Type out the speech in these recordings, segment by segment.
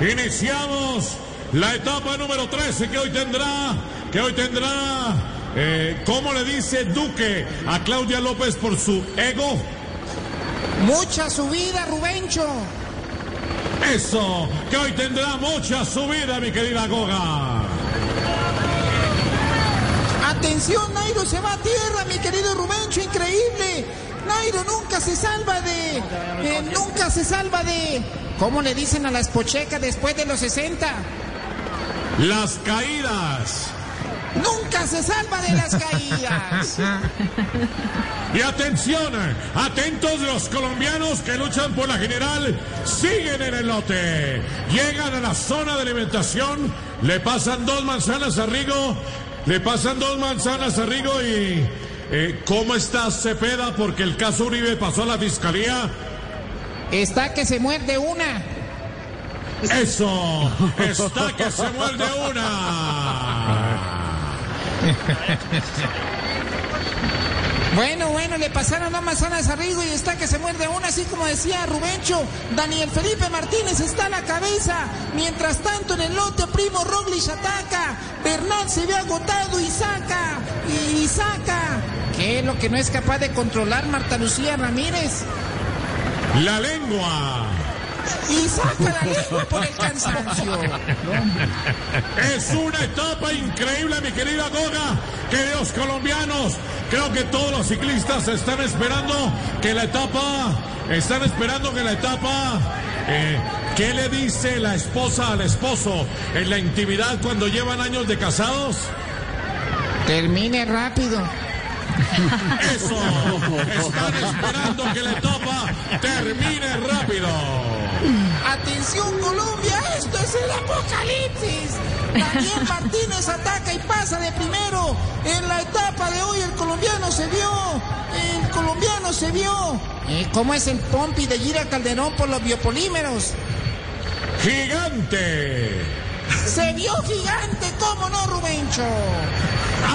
Iniciamos la etapa número 13 que hoy tendrá, que hoy tendrá, eh, ¿cómo le dice Duque a Claudia López por su ego? Mucha subida, Rubencho. Eso, que hoy tendrá mucha subida, mi querida Goga. Atención, Nairo se va a tierra, mi querido. Nairo nunca se salva de... eh, nunca se salva de... ¿Cómo le dicen a las pochecas después de los 60? Las caídas. Nunca se salva de las caídas. Y atención, atentos los colombianos que luchan por la general, siguen en el lote, llegan a la zona de alimentación, le pasan dos manzanas a Rigo, le pasan dos manzanas a Rigo y... eh, ¿Cómo está Cepeda? Porque el caso Uribe pasó a la fiscalía. Está que se muerde una. Eso, está que se muerde una. Bueno, bueno, le pasaron dos manzanas a Rigo y está que se muerde una, así como decía Rubencho. Daniel Felipe Martínez está a la cabeza. Mientras tanto, en el lote, Primo Roglic ataca. Bernal se ve agotado y saca. Y saca. ¿Qué es lo que no es capaz de controlar Marta Lucía Ramírez? La lengua. Y saca la lengua por el cansancio. Es una etapa increíble, mi querida Goga. Queridos colombianos, creo que todos los ciclistas están esperando que la etapa, están esperando que la etapa, eh, ¿qué le dice la esposa al esposo en la intimidad cuando llevan años de casados? Termine rápido. Eso, están esperando que la etapa termine rápido. Atención Colombia, esto es el apocalipsis. Daniel Martínez ataca y pasa de primero. En la etapa de hoy el colombiano se vio. El colombiano se vio. ¿Y cómo es el pompi de Gira Calderón por los biopolímeros? Gigante. Se vio gigante, ¿cómo no, Rubencho?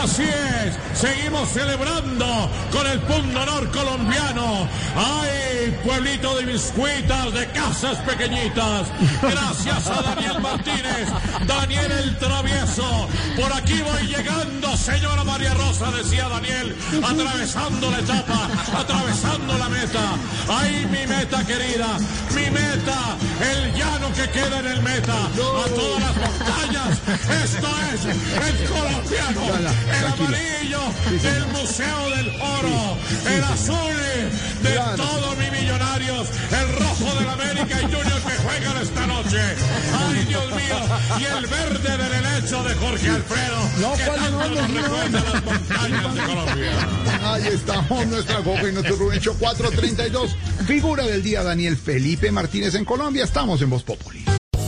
Así es, seguimos celebrando con el punto honor colombiano. ¡Ay, pueblito de biscuitas, de casas pequeñitas! Gracias a Daniel Martínez, Daniel el travieso. Por aquí voy llegando, señora María Rosa, decía Daniel, atravesando la etapa, atravesando la meta. ¡Ay, mi meta querida! ¡Mi meta! El llano que queda en el meta. A todas las montañas. Esto es el colombiano. El amarillo del Museo del Oro. El azul de todos mis millonarios. El rojo del América y Junior que juegan esta noche. Ay, Dios mío. Y el verde del helecho de Jorge Alfredo. que tanto nos recuerda las montañas de Colombia. Ahí estamos, nuestra Goga y nuestro Rubencho 432. Figura del día, Daniel Felipe Martínez en Colombia. Estamos en Voz Populi.